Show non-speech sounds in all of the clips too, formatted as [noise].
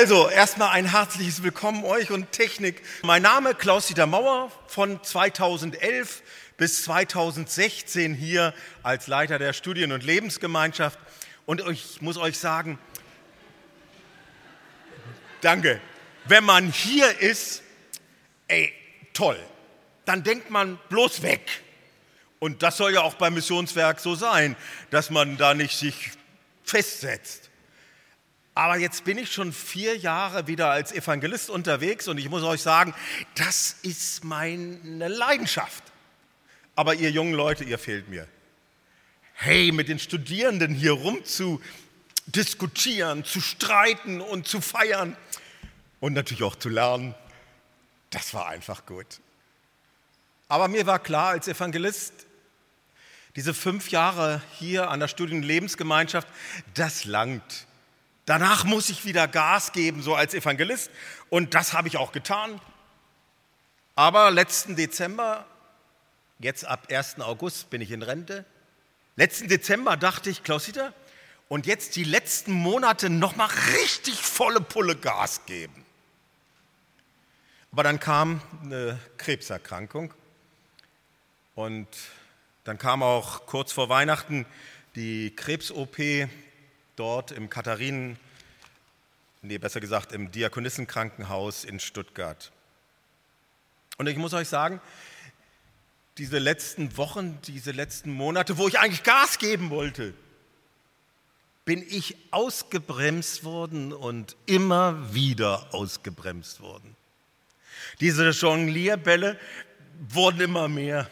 Also, erstmal ein herzliches Willkommen euch und Technik. Mein Name Klaus-Dieter Mauer von 2011 bis 2016 hier als Leiter der Studien- und Lebensgemeinschaft. Und ich muss euch sagen, danke. Wenn man hier ist, ey, toll, dann denkt man bloß weg. Und das soll ja auch beim Missionswerk so sein, dass man da nicht sich festsetzt. Aber jetzt bin ich schon vier Jahre wieder als Evangelist unterwegs und ich muss euch sagen, das ist meine Leidenschaft. Aber ihr jungen Leute, ihr fehlt mir. Hey, mit den Studierenden hier rum zu diskutieren, zu streiten und zu feiern und natürlich auch zu lernen, das war einfach gut. Aber mir war klar als Evangelist, diese fünf Jahre hier an der Studien- und Lebensgemeinschaft, das langt. Danach muss ich wieder Gas geben, so als Evangelist. Und das habe ich auch getan. Aber letzten Dezember, jetzt ab 1. August bin ich in Rente. Letzten Dezember dachte ich, Klausita, und jetzt die letzten Monate nochmal richtig volle Pulle Gas geben. Aber dann kam eine Krebserkrankung und dann kam auch kurz vor Weihnachten die Krebs-OP dort im Katharinen, nee, besser gesagt im Diakonissenkrankenhaus in Stuttgart. Und ich muss euch sagen, diese letzten Wochen, diese letzten Monate, wo ich eigentlich Gas geben wollte, bin ich ausgebremst worden und immer wieder ausgebremst worden. Diese Jonglierbälle wurden immer mehr.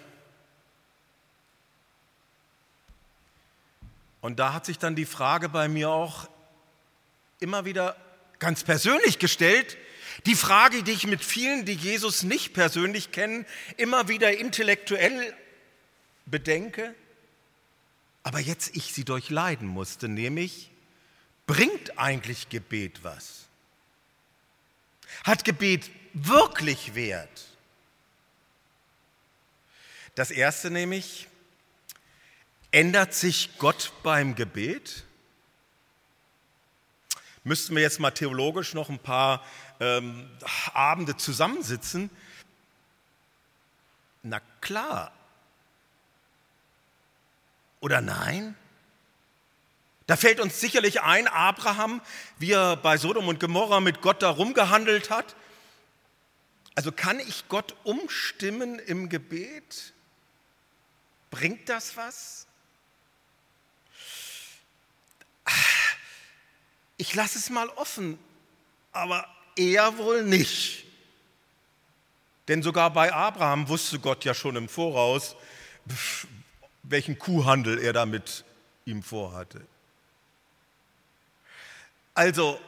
Und da hat sich dann die Frage bei mir auch immer wieder ganz persönlich gestellt, die Frage, die ich mit vielen, die Jesus nicht persönlich kennen, immer wieder intellektuell bedenke, aber jetzt ich sie durchleiden musste, nämlich, bringt eigentlich Gebet was? Hat Gebet wirklich Wert? Das erste nämlich, Ändert sich Gott beim Gebet? Müssten wir jetzt mal theologisch noch ein paar ähm, Abende zusammensitzen? Na klar. Oder nein? Da fällt uns sicherlich ein, Abraham, wie er bei Sodom und Gomorra mit Gott darum gehandelt hat. Also kann ich Gott umstimmen im Gebet? Bringt das was? Ich lasse es mal offen, aber er wohl nicht. Denn sogar bei Abraham wusste Gott ja schon im Voraus, welchen Kuhhandel er da mit ihm vorhatte. Also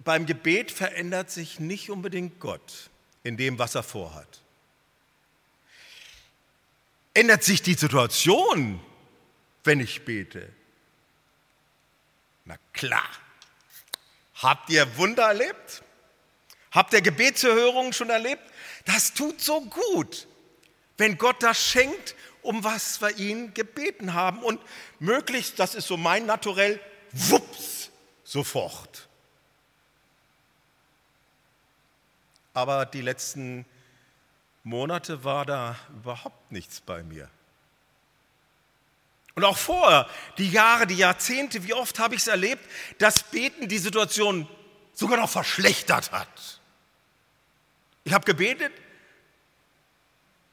beim Gebet verändert sich nicht unbedingt Gott in dem, was er vorhat. Ändert sich die Situation, wenn ich bete? Na klar. Habt ihr Wunder erlebt? Habt ihr Gebetserhörungen schon erlebt? Das tut so gut, wenn Gott das schenkt, um was wir ihn gebeten haben. Und möglichst, das ist so mein Naturell, wups, sofort. Aber die letzten Monate war da überhaupt nichts bei mir. Und auch vorher, die Jahre, die Jahrzehnte, wie oft habe ich es erlebt, dass Beten die Situation sogar noch verschlechtert hat. Ich habe gebetet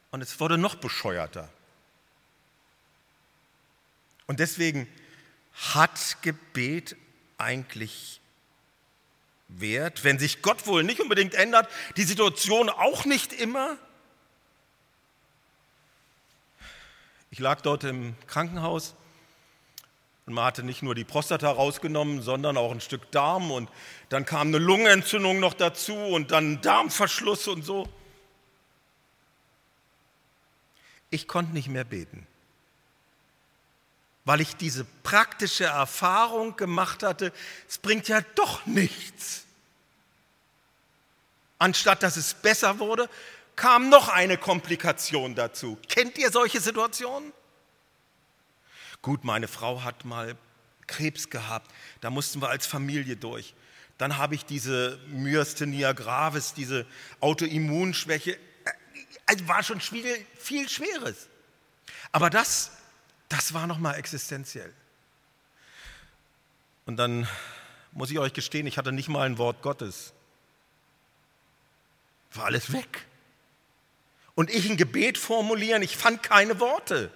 und es wurde noch bescheuerter. Und deswegen hat Gebet eigentlich Wert, wenn sich Gott wohl nicht unbedingt ändert, die Situation auch nicht immer? Ich lag dort im Krankenhaus Und man hatte nicht nur die Prostata rausgenommen, sondern auch ein Stück Darm und dann kam eine Lungenentzündung noch dazu und dann Darmverschluss und so. Ich konnte nicht mehr beten, weil ich diese praktische Erfahrung gemacht hatte, es bringt ja doch nichts. Anstatt dass es besser wurde, kam noch eine Komplikation dazu. Kennt ihr solche Situationen? Gut, meine Frau hat mal Krebs gehabt, da mussten wir als Familie durch. Dann habe ich diese Myasthenia gravis, diese Autoimmunschwäche. Es war schon viel, viel Schweres. Aber das, das war nochmal existenziell. Und dann muss ich euch gestehen, ich hatte nicht mal ein Wort Gottes. War alles weg. Und ich ein Gebet formulieren, ich fand keine Worte.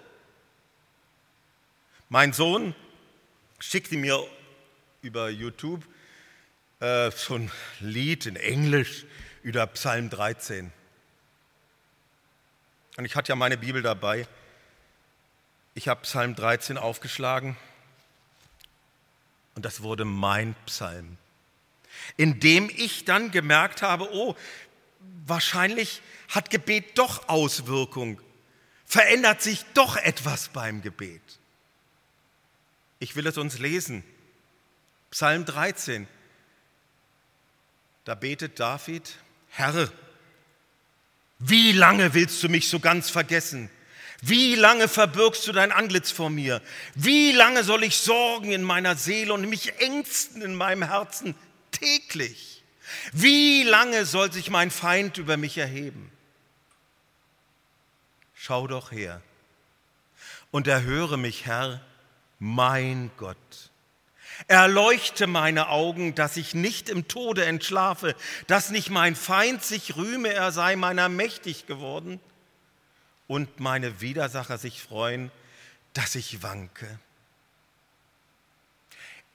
Mein Sohn schickte mir über YouTube äh, so ein Lied in Englisch über Psalm 13. Und ich hatte ja meine Bibel dabei. Ich habe Psalm 13 aufgeschlagen und das wurde mein Psalm, in dem ich dann gemerkt habe, oh, wahrscheinlich hat Gebet doch Auswirkung, verändert sich doch etwas beim Gebet. Ich will es uns lesen. Psalm 13. Da betet David, Herr, wie lange willst du mich so ganz vergessen? Wie lange verbirgst du dein Antlitz vor mir? Wie lange soll ich sorgen in meiner Seele und mich ängsten in meinem Herzen täglich? Wie lange soll sich mein Feind über mich erheben? Schau doch her und erhöre mich, Herr, mein Gott. Erleuchte meine Augen, dass ich nicht im Tode entschlafe, dass nicht mein Feind sich rühme, er sei meiner mächtig geworden und meine Widersacher sich freuen, dass ich wanke.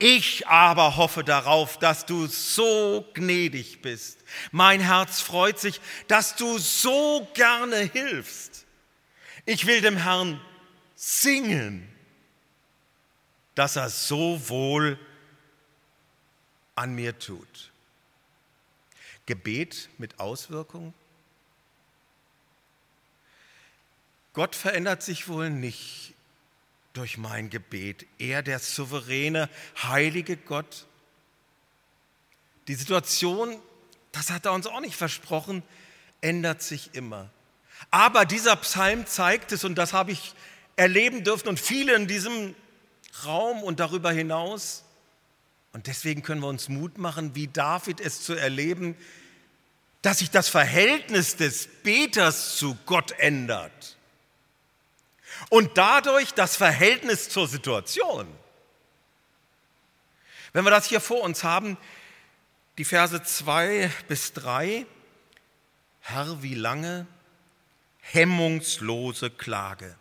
Ich aber hoffe darauf, dass du so gnädig bist. Mein Herz freut sich, dass du so gerne hilfst. Ich will dem Herrn singen dass er so wohl an mir tut. Gebet mit Auswirkung? Gott verändert sich wohl nicht durch mein Gebet. Er, der souveräne, heilige Gott. Die Situation, das hat er uns auch nicht versprochen, ändert sich immer. Aber dieser Psalm zeigt es, und das habe ich erleben dürfen, und viele in diesem Raum und darüber hinaus. Und deswegen können wir uns Mut machen, wie David es zu erleben, dass sich das Verhältnis des Beters zu Gott ändert. Und dadurch das Verhältnis zur Situation. Wenn wir das hier vor uns haben, die Verse 2 bis 3, Herr, wie lange hemmungslose Klage.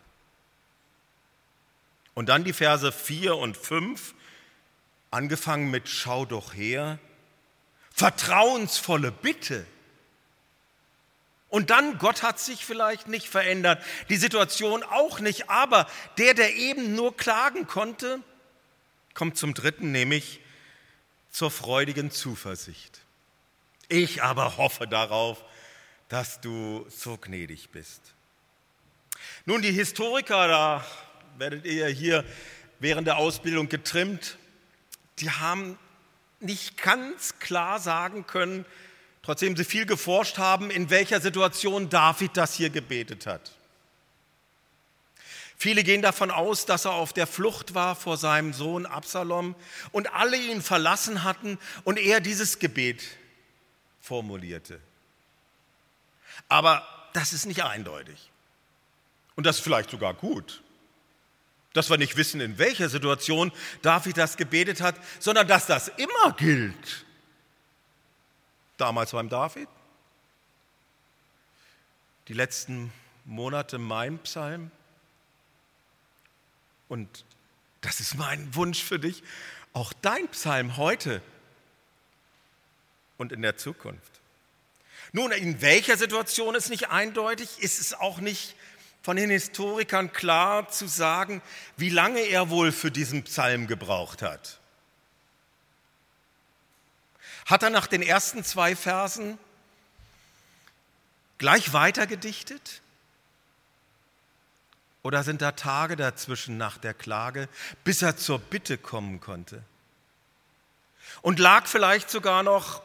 Und dann die Verse 4 und 5, angefangen mit Schau doch her, vertrauensvolle Bitte. Und dann, Gott hat sich vielleicht nicht verändert, die Situation auch nicht, aber der, der eben nur klagen konnte, kommt zum dritten, nämlich zur freudigen Zuversicht. Ich aber hoffe darauf, dass du so gnädig bist. Nun, die Historiker, da werdet ihr ja hier während der Ausbildung getrimmt, die haben nicht ganz klar sagen können, trotzdem sie viel geforscht haben, in welcher Situation David das hier gebetet hat. Viele gehen davon aus, dass er auf der Flucht war vor seinem Sohn Absalom und alle ihn verlassen hatten und er dieses Gebet formulierte. Aber das ist nicht eindeutig. Und das ist vielleicht sogar gut dass wir nicht wissen, in welcher Situation David das gebetet hat, sondern dass das immer gilt. Damals beim David, die letzten Monate mein Psalm. Und das ist mein Wunsch für dich, auch dein Psalm heute und in der Zukunft. Nun, in welcher Situation ist nicht eindeutig, ist es auch nicht von den Historikern klar zu sagen, wie lange er wohl für diesen Psalm gebraucht hat. Hat er nach den ersten zwei Versen gleich weiter gedichtet? Oder sind da Tage dazwischen nach der Klage, bis er zur Bitte kommen konnte? Und lag vielleicht sogar noch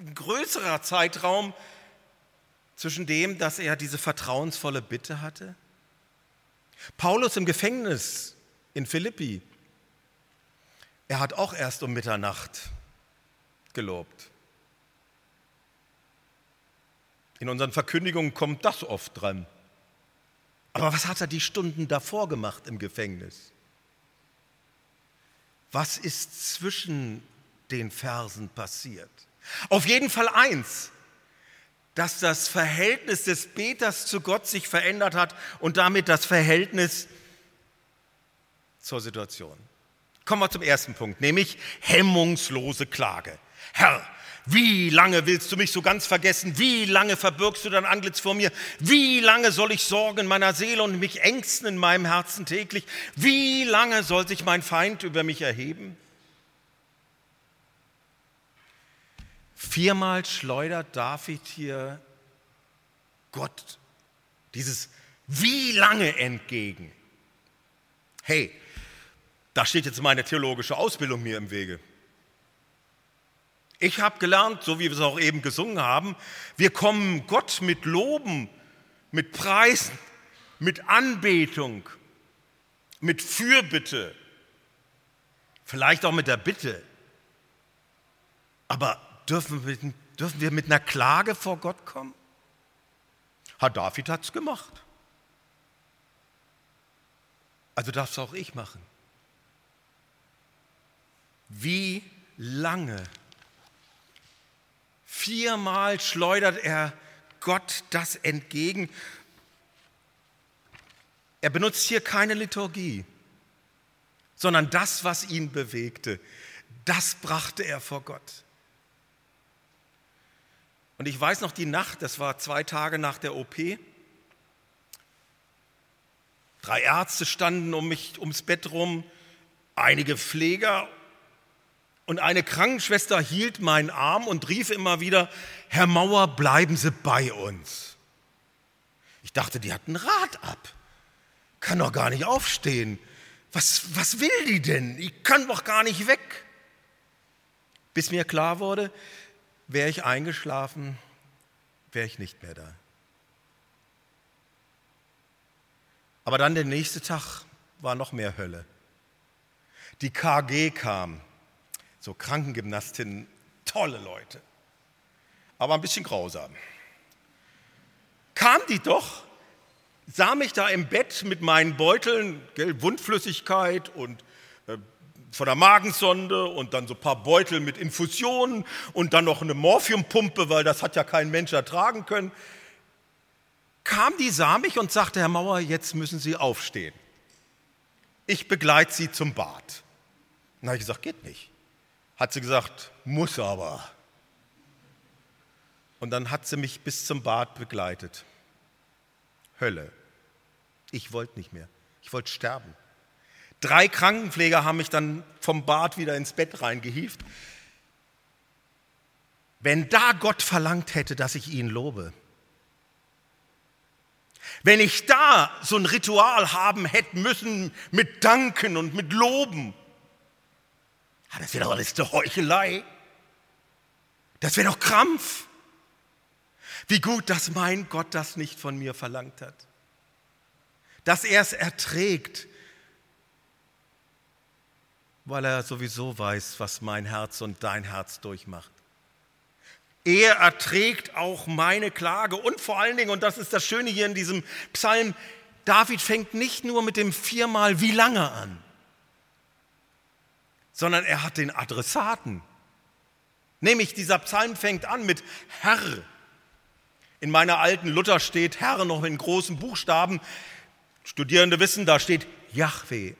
ein größerer Zeitraum zwischen dem, dass er diese vertrauensvolle Bitte hatte? Paulus im Gefängnis in Philippi, er hat auch erst um Mitternacht gelobt. In unseren Verkündigungen kommt das oft dran. Aber was hat er die Stunden davor gemacht im Gefängnis? Was ist zwischen den Versen passiert? Auf jeden Fall eins, dass das Verhältnis des Beters zu Gott sich verändert hat und damit das Verhältnis zur Situation. Kommen wir zum ersten Punkt, nämlich hemmungslose Klage. Herr, wie lange willst du mich so ganz vergessen? Wie lange verbirgst du dein Antlitz vor mir? Wie lange soll ich sorgen in meiner Seele und mich ängsten in meinem Herzen täglich? Wie lange soll sich mein Feind über mich erheben? Viermal schleudert David hier Gott dieses wie lange entgegen. Hey, da steht jetzt meine theologische Ausbildung mir im Wege. Ich habe gelernt, so wie wir es auch eben gesungen haben, wir kommen Gott mit Loben, mit Preisen, mit Anbetung, mit Fürbitte, vielleicht auch mit der Bitte. Aber dürfen wir, dürfen wir mit einer Klage vor Gott kommen? Herr David hat es gemacht. Also darf es auch ich machen. Wie lange Viermal schleudert er Gott das entgegen. Er benutzt hier keine Liturgie, sondern das, was ihn bewegte, das brachte er vor Gott. Und ich weiß noch die Nacht, das war zwei Tage nach der OP. Drei Ärzte standen um mich ums Bett rum, einige Pfleger und eine Krankenschwester hielt meinen Arm und rief immer wieder, Herr Mauer, bleiben Sie bei uns. Ich dachte, die hat ein Rad ab. Kann doch gar nicht aufstehen. Was, was will die denn? Ich kann doch gar nicht weg. Bis mir klar wurde, wäre ich eingeschlafen, wäre ich nicht mehr da. Aber dann der nächste Tag war noch mehr Hölle. Die KG kam so Krankengymnastinnen, tolle Leute, aber ein bisschen grausam. Kam die doch, sah mich da im Bett mit meinen Beuteln, gell, Wundflüssigkeit und äh, von der Magensonde und dann so ein paar Beutel mit Infusionen und dann noch eine Morphiumpumpe, weil das hat ja kein Mensch ertragen können. Kam die, sah mich und sagte, Herr Mauer, jetzt müssen Sie aufstehen. Ich begleite Sie zum Bad. Habe ich gesagt, geht nicht hat sie gesagt, muss aber. Und dann hat sie mich bis zum Bad begleitet. Hölle. Ich wollte nicht mehr. Ich wollte sterben. Drei Krankenpfleger haben mich dann vom Bad wieder ins Bett reingehieft. Wenn da Gott verlangt hätte, dass ich ihn lobe, wenn ich da so ein Ritual haben hätte müssen mit Danken und mit Loben, das wäre doch alles eine Heuchelei. Das wäre doch Krampf. Wie gut, dass mein Gott das nicht von mir verlangt hat. Dass er es erträgt, weil er sowieso weiß, was mein Herz und dein Herz durchmacht. Er erträgt auch meine Klage und vor allen Dingen, und das ist das Schöne hier in diesem Psalm, David fängt nicht nur mit dem viermal wie lange an sondern er hat den Adressaten. Nämlich dieser Psalm fängt an mit Herr. In meiner alten Luther steht Herr noch in großen Buchstaben. Studierende wissen, da steht Yahweh.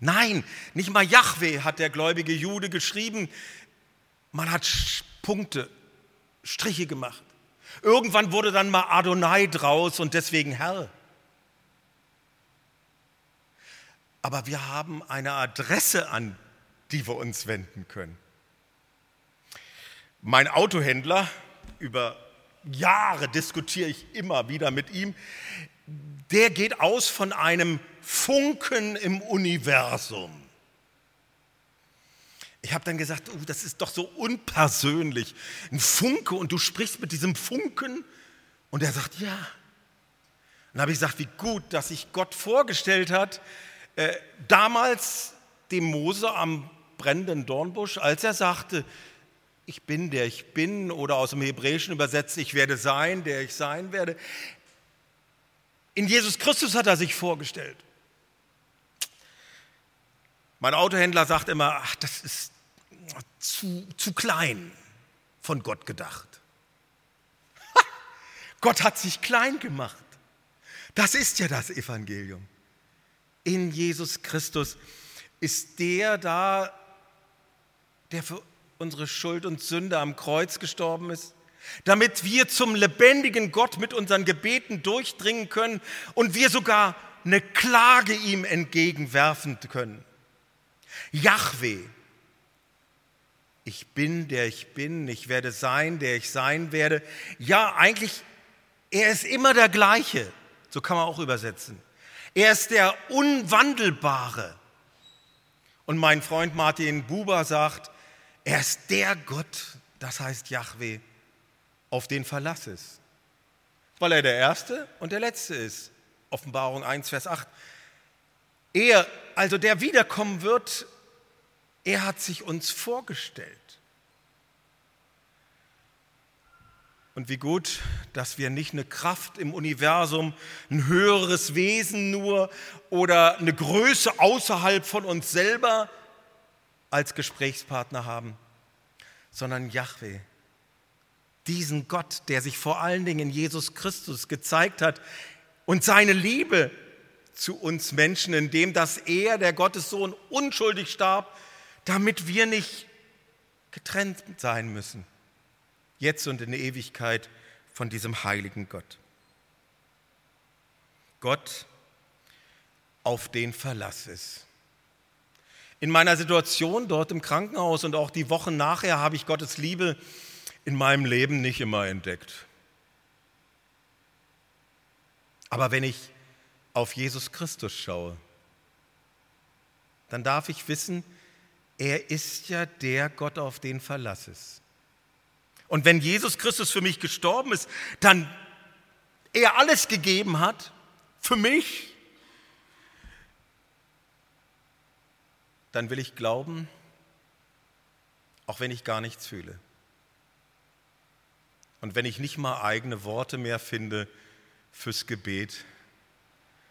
Nein, nicht mal Yahweh hat der gläubige Jude geschrieben. Man hat Punkte, Striche gemacht. Irgendwann wurde dann mal Adonai draus und deswegen Herr. Aber wir haben eine Adresse, an die wir uns wenden können. Mein Autohändler, über Jahre diskutiere ich immer wieder mit ihm, der geht aus von einem Funken im Universum. Ich habe dann gesagt, oh, das ist doch so unpersönlich. Ein Funke und du sprichst mit diesem Funken. Und er sagt, ja. Dann habe ich gesagt, wie gut, dass sich Gott vorgestellt hat, äh, damals dem Mose am brennenden Dornbusch, als er sagte, ich bin der ich bin oder aus dem Hebräischen übersetzt, ich werde sein, der ich sein werde. In Jesus Christus hat er sich vorgestellt. Mein Autohändler sagt immer, ach, das ist zu, zu klein von Gott gedacht. Ha, Gott hat sich klein gemacht. Das ist ja das Evangelium. In Jesus Christus ist der da, der für unsere Schuld und Sünde am Kreuz gestorben ist damit wir zum lebendigen Gott mit unseren Gebeten durchdringen können und wir sogar eine Klage ihm entgegenwerfen können. Yahweh, ich bin, der ich bin, ich werde sein, der ich sein werde. Ja, eigentlich, er ist immer der gleiche, so kann man auch übersetzen. Er ist der Unwandelbare. Und mein Freund Martin Buber sagt, er ist der Gott, das heißt Yahweh, auf den Verlass ist. Weil er der Erste und der Letzte ist. Offenbarung 1, Vers 8. Er, also der wiederkommen wird, er hat sich uns vorgestellt. Und wie gut, dass wir nicht eine Kraft im Universum, ein höheres Wesen nur oder eine Größe außerhalb von uns selber als Gesprächspartner haben, sondern Yahweh, diesen Gott, der sich vor allen Dingen in Jesus Christus gezeigt hat und seine Liebe zu uns Menschen, indem dass er, der Gottessohn, unschuldig starb, damit wir nicht getrennt sein müssen, jetzt und in der Ewigkeit von diesem heiligen Gott. Gott, auf den Verlass ist. In meiner Situation dort im Krankenhaus und auch die Wochen nachher habe ich Gottes Liebe in meinem Leben nicht immer entdeckt. Aber wenn ich auf Jesus Christus schaue, dann darf ich wissen, er ist ja der Gott, auf den Verlass ist. Und wenn Jesus Christus für mich gestorben ist, dann er alles gegeben hat für mich, dann will ich glauben, auch wenn ich gar nichts fühle. Und wenn ich nicht mal eigene Worte mehr finde fürs Gebet,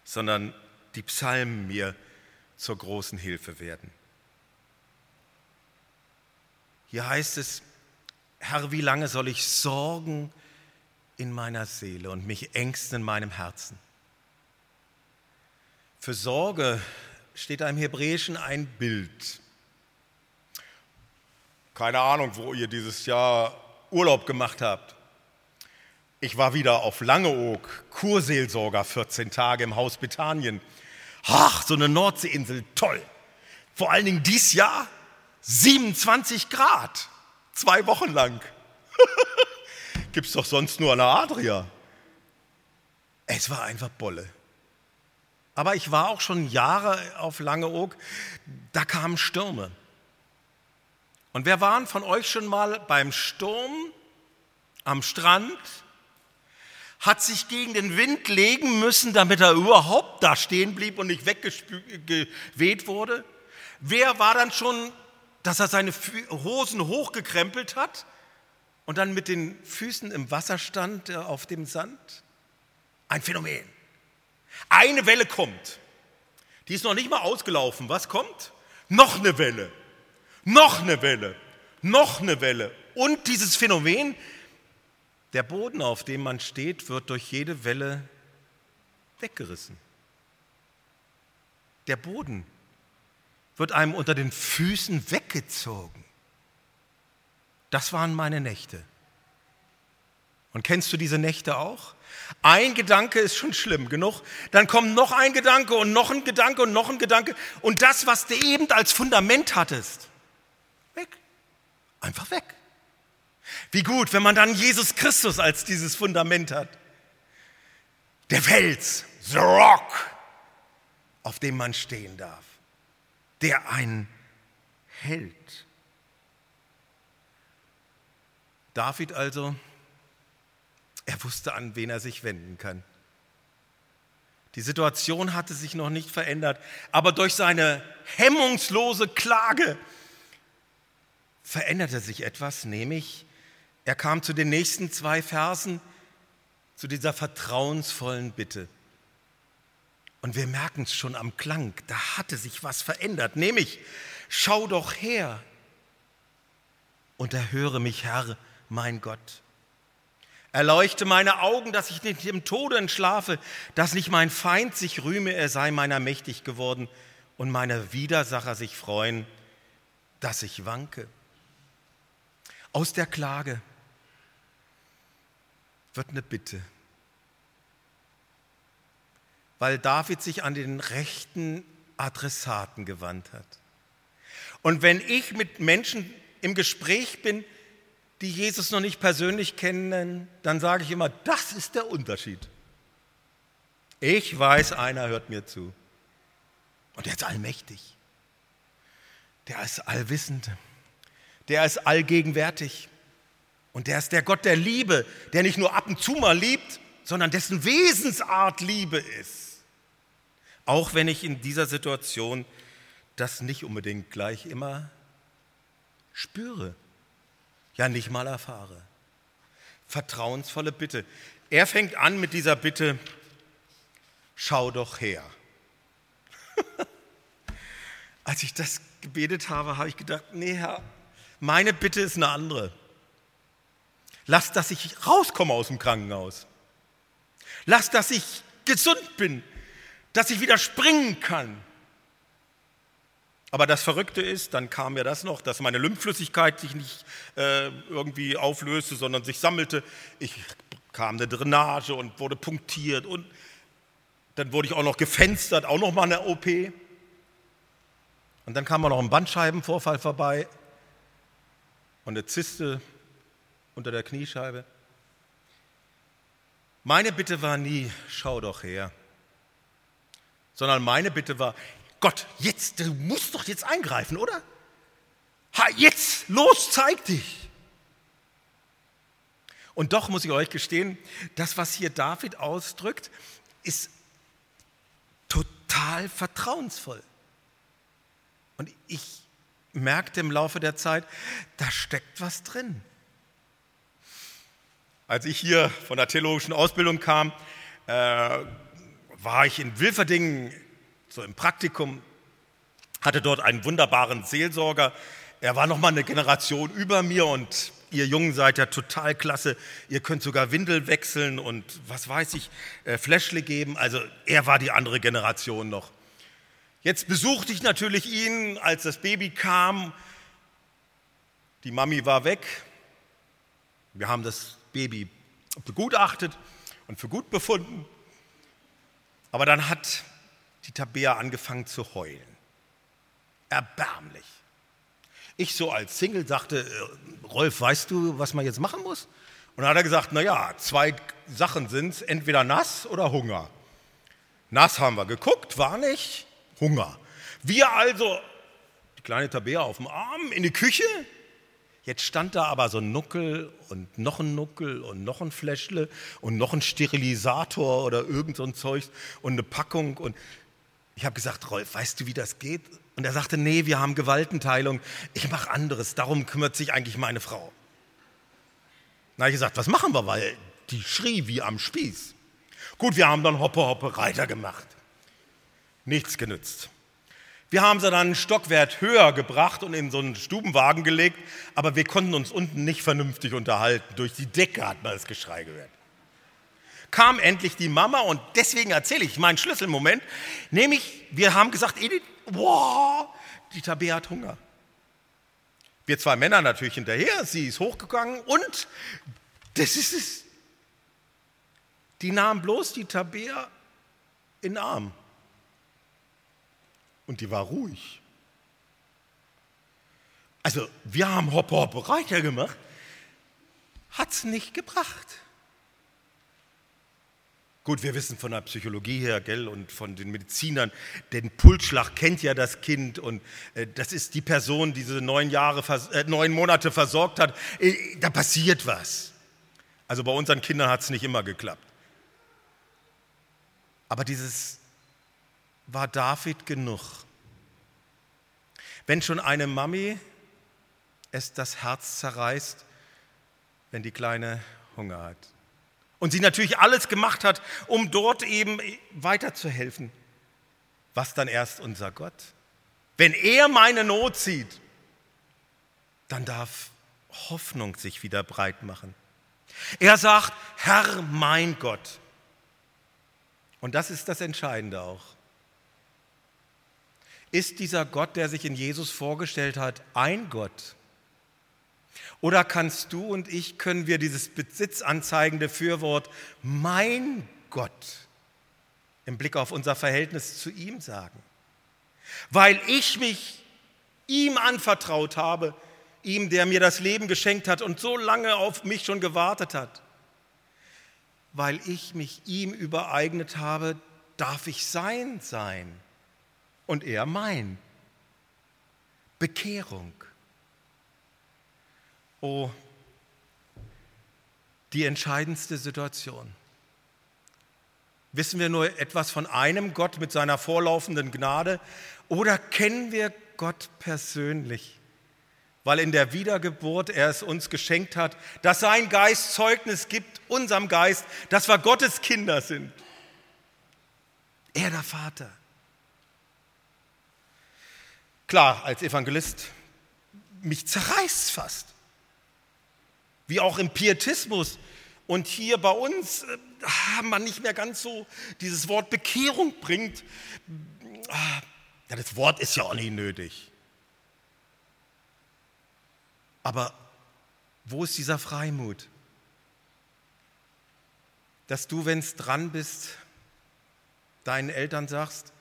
sondern die Psalmen mir zur großen Hilfe werden. Hier heißt es, Herr, wie lange soll ich sorgen in meiner Seele und mich ängsten in meinem Herzen? Für Sorge steht da im Hebräischen ein Bild. Keine Ahnung, wo ihr dieses Jahr Urlaub gemacht habt. Ich war wieder auf Langeoog, Kurseelsorger, 14 Tage im Haus Bethanien. Ach, so eine Nordseeinsel, toll. Vor allen Dingen dies Jahr 27 Grad, zwei Wochen lang. [laughs] Gibt's doch sonst nur an der Adria. Es war einfach Bolle. Aber ich war auch schon Jahre auf Langeoog, da kamen Stürme. Und wer waren von euch schon mal beim Sturm am Strand hat sich gegen den Wind legen müssen, damit er überhaupt da stehen blieb und nicht weggeweht wurde? Wer war dann schon, dass er seine Hosen hochgekrempelt hat und dann mit den Füßen im Wasser stand äh, auf dem Sand? Ein Phänomen. Eine Welle kommt. Die ist noch nicht mal ausgelaufen. Was kommt? Noch eine Welle. Noch eine Welle. Noch eine Welle. Und dieses Phänomen, der Boden, auf dem man steht, wird durch jede Welle weggerissen. Der Boden wird einem unter den Füßen weggezogen. Das waren meine Nächte. Und kennst du diese Nächte auch? Ein Gedanke ist schon schlimm genug. Dann kommt noch ein Gedanke und noch ein Gedanke und noch ein Gedanke. Und das, was du eben als Fundament hattest, weg. Einfach weg. Wie gut, wenn man dann Jesus Christus als dieses Fundament hat. Der Fels, the rock, auf dem man stehen darf, der einen hält. David also er wusste, an wen er sich wenden kann. Die Situation hatte sich noch nicht verändert, aber durch seine hemmungslose Klage veränderte sich etwas, nämlich er kam zu den nächsten zwei Versen, zu dieser vertrauensvollen Bitte. Und wir merken es schon am Klang, da hatte sich was verändert, nämlich schau doch her und erhöre mich, Herr, mein Gott. Erleuchte meine Augen, dass ich nicht im Tode entschlafe, dass nicht mein Feind sich rühme, er sei meiner mächtig geworden und meine Widersacher sich freuen, dass ich wanke. Aus der Klage wird eine Bitte, weil David sich an den rechten Adressaten gewandt hat. Und wenn ich mit Menschen im Gespräch bin, die Jesus noch nicht persönlich kennen, dann sage ich immer, das ist der Unterschied. Ich weiß, einer hört mir zu. Und der ist allmächtig. Der ist allwissend. Der ist allgegenwärtig. Und der ist der Gott der Liebe, der nicht nur ab und zu mal liebt, sondern dessen Wesensart Liebe ist. Auch wenn ich in dieser Situation das nicht unbedingt gleich immer spüre ja nicht mal erfahre. Vertrauensvolle Bitte. Er fängt an mit dieser Bitte, schau doch her. [laughs] Als ich das gebetet habe, habe ich gedacht, nee Herr, meine Bitte ist eine andere. Lass, dass ich rauskomme aus dem Krankenhaus. Lass, dass ich gesund bin, dass ich wieder springen kann, aber das Verrückte ist, dann kam mir das noch, dass meine Lymphflüssigkeit sich nicht äh, irgendwie auflöste, sondern sich sammelte. Ich kam eine Drainage und wurde punktiert und dann wurde ich auch noch gefenstert, auch noch mal eine OP. Und dann kam auch noch ein Bandscheibenvorfall vorbei und eine Zyste unter der Kniescheibe. Meine Bitte war nie, schau doch her, sondern meine Bitte war, Gott, jetzt, du musst doch jetzt eingreifen, oder? Ha, jetzt, los, zeig dich. Und doch muss ich euch gestehen, das, was hier David ausdrückt, ist total vertrauensvoll. Und ich merkte im Laufe der Zeit, da steckt was drin. Als ich hier von der theologischen Ausbildung kam, äh, war ich in Wilferdingen so im Praktikum, hatte dort einen wunderbaren Seelsorger. Er war noch mal eine Generation über mir und ihr Jungen seid ja total klasse. Ihr könnt sogar Windel wechseln und was weiß ich, äh, Fläschle geben. Also er war die andere Generation noch. Jetzt besuchte ich natürlich ihn, als das Baby kam. Die Mami war weg. Wir haben das Baby begutachtet und für gut befunden. Aber dann hat die Tabea angefangen zu heulen. Erbärmlich. Ich so als Single sagte, äh, Rolf, weißt du, was man jetzt machen muss? Und dann hat er gesagt, naja, zwei Sachen sind es, entweder nass oder Hunger. Nass haben wir geguckt, war nicht, Hunger. Wir also, die kleine Tabea auf dem Arm, in die Küche. Jetzt stand da aber so ein Nuckel und noch ein Nuckel und noch ein Fläschle und noch ein Sterilisator oder irgend so ein Zeug und eine Packung und ich habe gesagt, Rolf, weißt du, wie das geht? Und er sagte, nee, wir haben Gewaltenteilung. Ich mache anderes. Darum kümmert sich eigentlich meine Frau. Na, ich gesagt, was machen wir? Weil die schrie wie am Spieß. Gut, wir haben dann Hoppe, Hoppe, Reiter gemacht. Nichts genützt. Wir haben sie dann einen Stockwert höher gebracht und in so einen Stubenwagen gelegt, aber wir konnten uns unten nicht vernünftig unterhalten. Durch die Decke hat man das Geschrei gehört kam endlich die Mama und deswegen erzähle ich meinen Schlüsselmoment, nämlich wir haben gesagt, Edith, wow, die Tabea hat Hunger. Wir zwei Männer natürlich hinterher, sie ist hochgegangen und das ist es, Die nahm bloß die Tabea in den Arm. Und die war ruhig. Also wir haben Hoppe Hoppe Reicher gemacht, hat es nicht gebracht. Gut, wir wissen von der Psychologie her, gell, und von den Medizinern, den Pulsschlag kennt ja das Kind und äh, das ist die Person, die diese neun Jahre, äh, neun Monate versorgt hat. Äh, da passiert was. Also bei unseren Kindern hat es nicht immer geklappt. Aber dieses war David genug. Wenn schon eine Mami es das Herz zerreißt, wenn die Kleine Hunger hat. Und sie natürlich alles gemacht hat, um dort eben weiterzuhelfen. Was dann erst unser Gott? Wenn er meine Not sieht, dann darf Hoffnung sich wieder breit machen. Er sagt, Herr mein Gott. Und das ist das Entscheidende auch. Ist dieser Gott, der sich in Jesus vorgestellt hat, ein Gott? Oder kannst du und ich, können wir dieses besitzanzeigende Fürwort mein Gott im Blick auf unser Verhältnis zu ihm sagen? Weil ich mich ihm anvertraut habe, ihm, der mir das Leben geschenkt hat und so lange auf mich schon gewartet hat. Weil ich mich ihm übereignet habe, darf ich sein sein und er mein. Bekehrung. Oh, die entscheidendste Situation. Wissen wir nur etwas von einem Gott mit seiner vorlaufenden Gnade oder kennen wir Gott persönlich, weil in der Wiedergeburt er es uns geschenkt hat, dass sein Geist Zeugnis gibt, unserem Geist, dass wir Gottes Kinder sind. Er der Vater. Klar, als Evangelist, mich zerreißt fast wie auch im Pietismus. Und hier bei uns äh, man nicht mehr ganz so dieses Wort Bekehrung bringt. Ja, das Wort ist ja auch nicht nötig. Aber wo ist dieser Freimut? Dass du, wenn es dran bist, deinen Eltern sagst,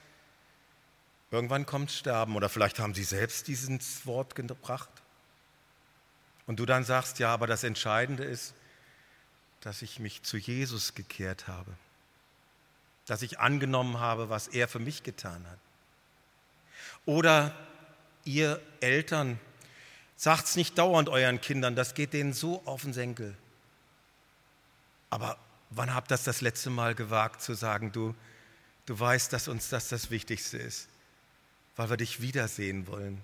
irgendwann kommt Sterben oder vielleicht haben sie selbst dieses Wort gebracht. Und du dann sagst, ja, aber das Entscheidende ist, dass ich mich zu Jesus gekehrt habe, dass ich angenommen habe, was er für mich getan hat. Oder ihr Eltern, sagt es nicht dauernd euren Kindern, das geht denen so auf den Senkel. Aber wann habt ihr das das letzte Mal gewagt zu sagen, du, du weißt, dass uns das das Wichtigste ist, weil wir dich wiedersehen wollen?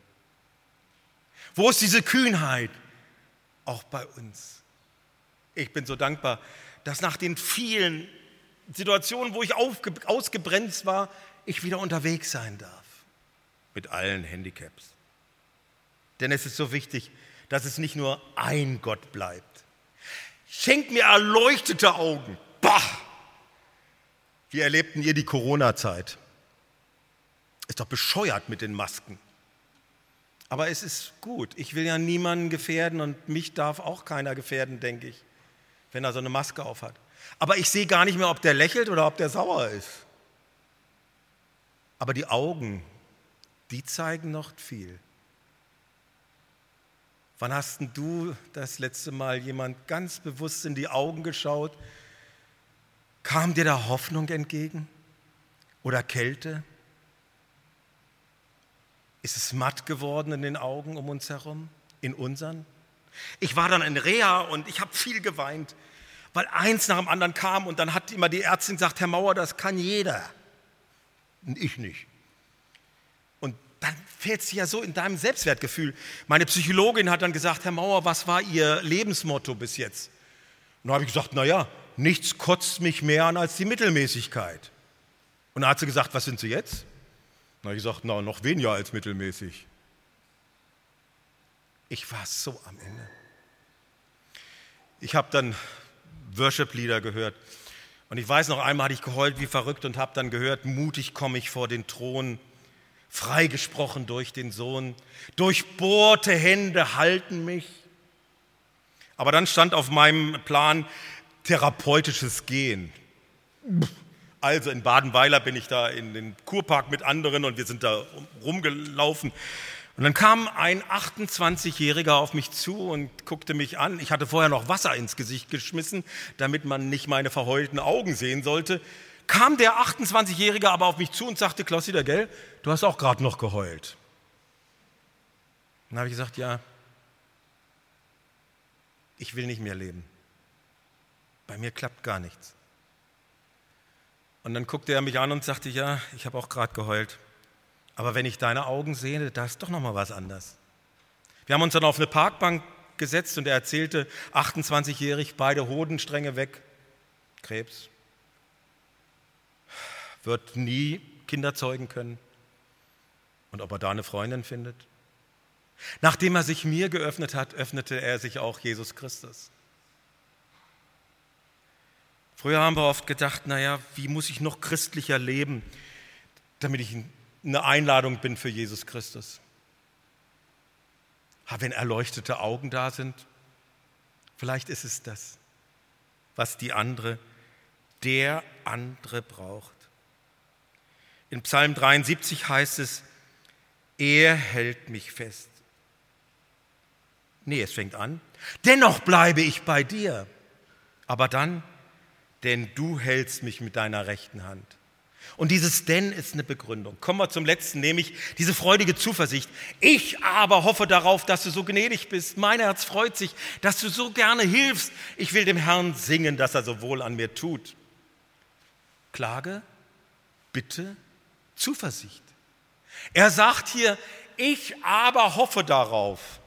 Wo ist diese Kühnheit? Auch bei uns. Ich bin so dankbar, dass nach den vielen Situationen, wo ich ausgebremst war, ich wieder unterwegs sein darf. Mit allen Handicaps. Denn es ist so wichtig, dass es nicht nur ein Gott bleibt. Schenkt mir erleuchtete Augen. Bah! Wie erlebten ihr die Corona-Zeit? Ist doch bescheuert mit den Masken. Aber es ist gut. Ich will ja niemanden gefährden und mich darf auch keiner gefährden, denke ich, wenn er so eine Maske aufhat. Aber ich sehe gar nicht mehr, ob der lächelt oder ob der sauer ist. Aber die Augen, die zeigen noch viel. Wann hast du das letzte Mal jemand ganz bewusst in die Augen geschaut? Kam dir da Hoffnung entgegen oder Kälte? Ist es matt geworden in den Augen um uns herum, in unseren? Ich war dann in Reha und ich habe viel geweint, weil eins nach dem anderen kam und dann hat immer die Ärztin gesagt, Herr Mauer, das kann jeder. Und ich nicht. Und dann fällt es ja so in deinem Selbstwertgefühl. Meine Psychologin hat dann gesagt, Herr Mauer, was war Ihr Lebensmotto bis jetzt? Und dann habe ich gesagt, naja, nichts kotzt mich mehr an als die Mittelmäßigkeit. Und dann hat sie gesagt, was sind Sie jetzt? Na, ich sagte, na, noch weniger als mittelmäßig. Ich war so am Ende. Ich habe dann Worship-Lieder gehört. Und ich weiß noch einmal hatte ich geheult wie verrückt und habe dann gehört, mutig komme ich vor den Thron, freigesprochen durch den Sohn, durchbohrte Hände halten mich. Aber dann stand auf meinem Plan therapeutisches Gehen. Also in Badenweiler bin ich da in den Kurpark mit anderen und wir sind da rumgelaufen. Und dann kam ein 28-Jähriger auf mich zu und guckte mich an. Ich hatte vorher noch Wasser ins Gesicht geschmissen, damit man nicht meine verheulten Augen sehen sollte. Kam der 28-Jährige aber auf mich zu und sagte, der Gell, du hast auch gerade noch geheult. Dann habe ich gesagt, ja, ich will nicht mehr leben. Bei mir klappt gar nichts. Und dann guckte er mich an und sagte, ja, ich habe auch gerade geheult. Aber wenn ich deine Augen sehe, da ist doch noch mal was anders. Wir haben uns dann auf eine Parkbank gesetzt und er erzählte, 28-jährig, beide Hodenstränge weg, Krebs, wird nie Kinder zeugen können. Und ob er da eine Freundin findet? Nachdem er sich mir geöffnet hat, öffnete er sich auch Jesus Christus. Früher haben wir oft gedacht, naja, wie muss ich noch christlicher leben, damit ich eine Einladung bin für Jesus Christus. Aber wenn erleuchtete Augen da sind, vielleicht ist es das, was die andere, der andere braucht. In Psalm 73 heißt es, er hält mich fest. Nee, es fängt an. Dennoch bleibe ich bei dir. Aber dann, denn du hältst mich mit deiner rechten Hand. Und dieses denn ist eine Begründung. Kommen wir zum letzten, nämlich diese freudige Zuversicht. Ich aber hoffe darauf, dass du so gnädig bist. Mein Herz freut sich, dass du so gerne hilfst. Ich will dem Herrn singen, dass er so wohl an mir tut. Klage, Bitte, Zuversicht. Er sagt hier, ich aber hoffe darauf.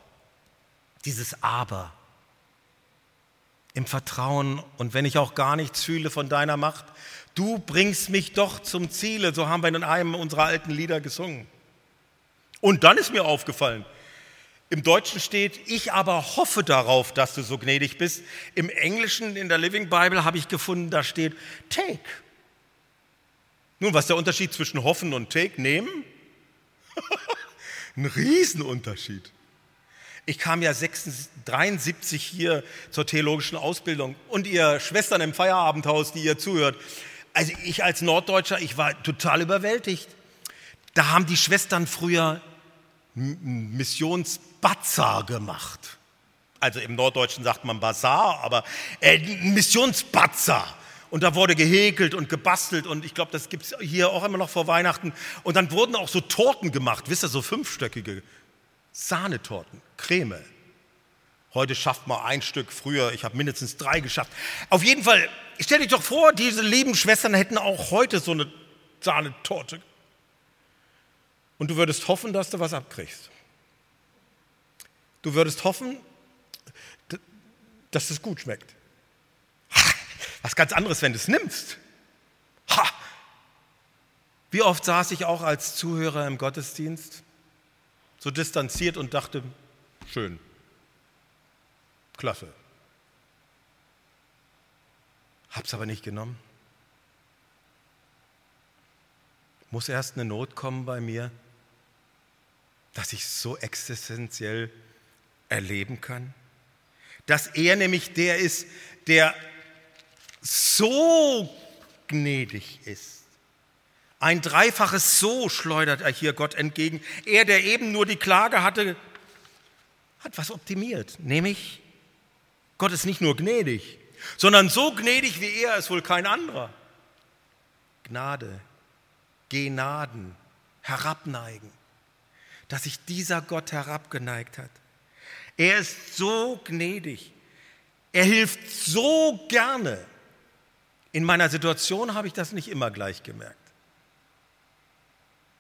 Dieses Aber. Im Vertrauen und wenn ich auch gar nichts fühle von deiner Macht, du bringst mich doch zum Ziele. So haben wir in einem unserer alten Lieder gesungen. Und dann ist mir aufgefallen, im Deutschen steht, ich aber hoffe darauf, dass du so gnädig bist. Im Englischen, in der Living Bible, habe ich gefunden, da steht take. Nun, was ist der Unterschied zwischen hoffen und take? Nehmen? [laughs] Ein Riesenunterschied. Ich kam ja 73 hier zur theologischen Ausbildung und ihr Schwestern im Feierabendhaus, die ihr zuhört. Also ich als Norddeutscher, ich war total überwältigt. Da haben die Schwestern früher Missionsbazar gemacht. Also im Norddeutschen sagt man Bazar, aber äh, Missionsbazar. Und da wurde gehäkelt und gebastelt und ich glaube, das gibt es hier auch immer noch vor Weihnachten. Und dann wurden auch so Torten gemacht, wisst ihr, so fünfstöckige Sahnetorten, Creme. Heute schafft man ein Stück, früher, ich habe mindestens drei geschafft. Auf jeden Fall, stell dich doch vor, diese lieben Schwestern hätten auch heute so eine Sahnetorte. Und du würdest hoffen, dass du was abkriegst. Du würdest hoffen, dass es gut schmeckt. Was ganz anderes, wenn du es nimmst. Ha! Wie oft saß ich auch als Zuhörer im Gottesdienst so distanziert und dachte, schön, klasse. Hab's aber nicht genommen. Muss erst eine Not kommen bei mir, dass ich so existenziell erleben kann? Dass er nämlich der ist, der so gnädig ist, ein dreifaches So schleudert er hier Gott entgegen. Er, der eben nur die Klage hatte, hat was optimiert, nämlich Gott ist nicht nur gnädig, sondern so gnädig wie er ist wohl kein anderer. Gnade, Gnaden, herabneigen, dass sich dieser Gott herabgeneigt hat. Er ist so gnädig. Er hilft so gerne. In meiner Situation habe ich das nicht immer gleich gemerkt.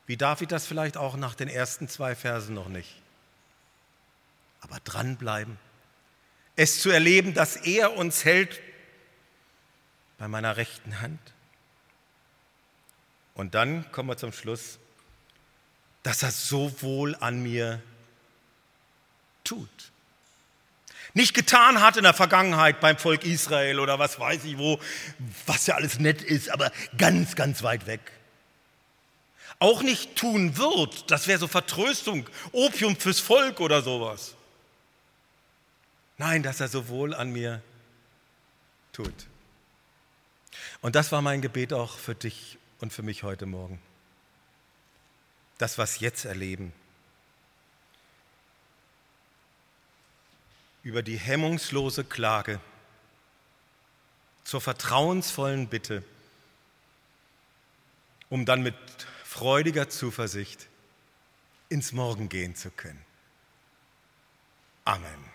Wie David das vielleicht auch nach den ersten zwei Versen noch nicht. Aber dranbleiben, es zu erleben, dass er uns hält bei meiner rechten Hand. Und dann kommen wir zum Schluss, dass er so wohl an mir tut. Nicht getan hat in der Vergangenheit beim Volk Israel oder was weiß ich wo, was ja alles nett ist, aber ganz, ganz weit weg auch nicht tun wird. Das wäre so Vertröstung, Opium fürs Volk oder sowas. Nein, dass er sowohl an mir tut. Und das war mein Gebet auch für dich und für mich heute Morgen. Das, was jetzt erleben. Über die hemmungslose Klage zur vertrauensvollen Bitte, um dann mit freudiger Zuversicht ins Morgen gehen zu können. Amen.